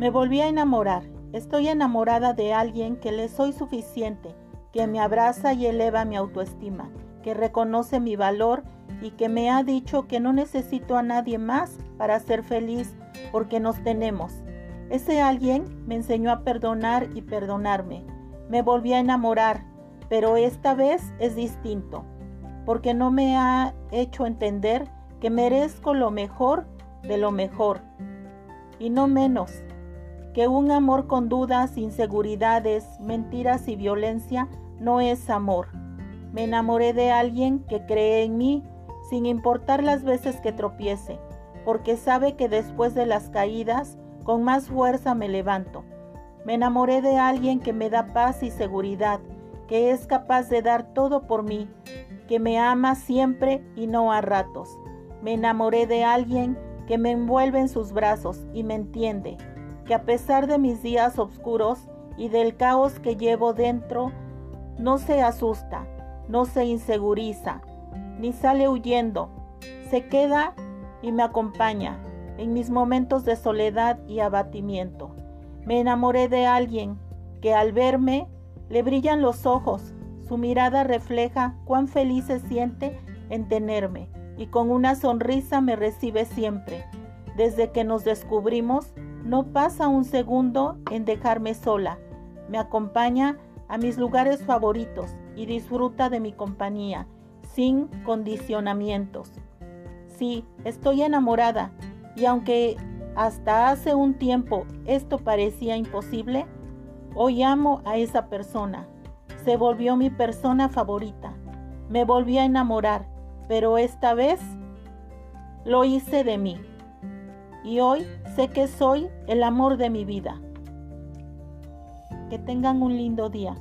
Me volví a enamorar. Estoy enamorada de alguien que le soy suficiente, que me abraza y eleva mi autoestima, que reconoce mi valor y que me ha dicho que no necesito a nadie más para ser feliz porque nos tenemos. Ese alguien me enseñó a perdonar y perdonarme. Me volví a enamorar, pero esta vez es distinto, porque no me ha hecho entender que merezco lo mejor de lo mejor y no menos, que un amor con dudas, inseguridades, mentiras y violencia no es amor. Me enamoré de alguien que cree en mí sin importar las veces que tropiece, porque sabe que después de las caídas, con más fuerza me levanto. Me enamoré de alguien que me da paz y seguridad, que es capaz de dar todo por mí, que me ama siempre y no a ratos. Me enamoré de alguien que me envuelve en sus brazos y me entiende, que a pesar de mis días oscuros y del caos que llevo dentro, no se asusta, no se inseguriza, ni sale huyendo, se queda y me acompaña en mis momentos de soledad y abatimiento. Me enamoré de alguien que al verme le brillan los ojos, su mirada refleja cuán feliz se siente en tenerme y con una sonrisa me recibe siempre. Desde que nos descubrimos, no pasa un segundo en dejarme sola. Me acompaña a mis lugares favoritos y disfruta de mi compañía sin condicionamientos. Sí, estoy enamorada y aunque hasta hace un tiempo esto parecía imposible, hoy amo a esa persona. Se volvió mi persona favorita. Me volví a enamorar, pero esta vez lo hice de mí. Y hoy sé que soy el amor de mi vida. Que tengan un lindo día.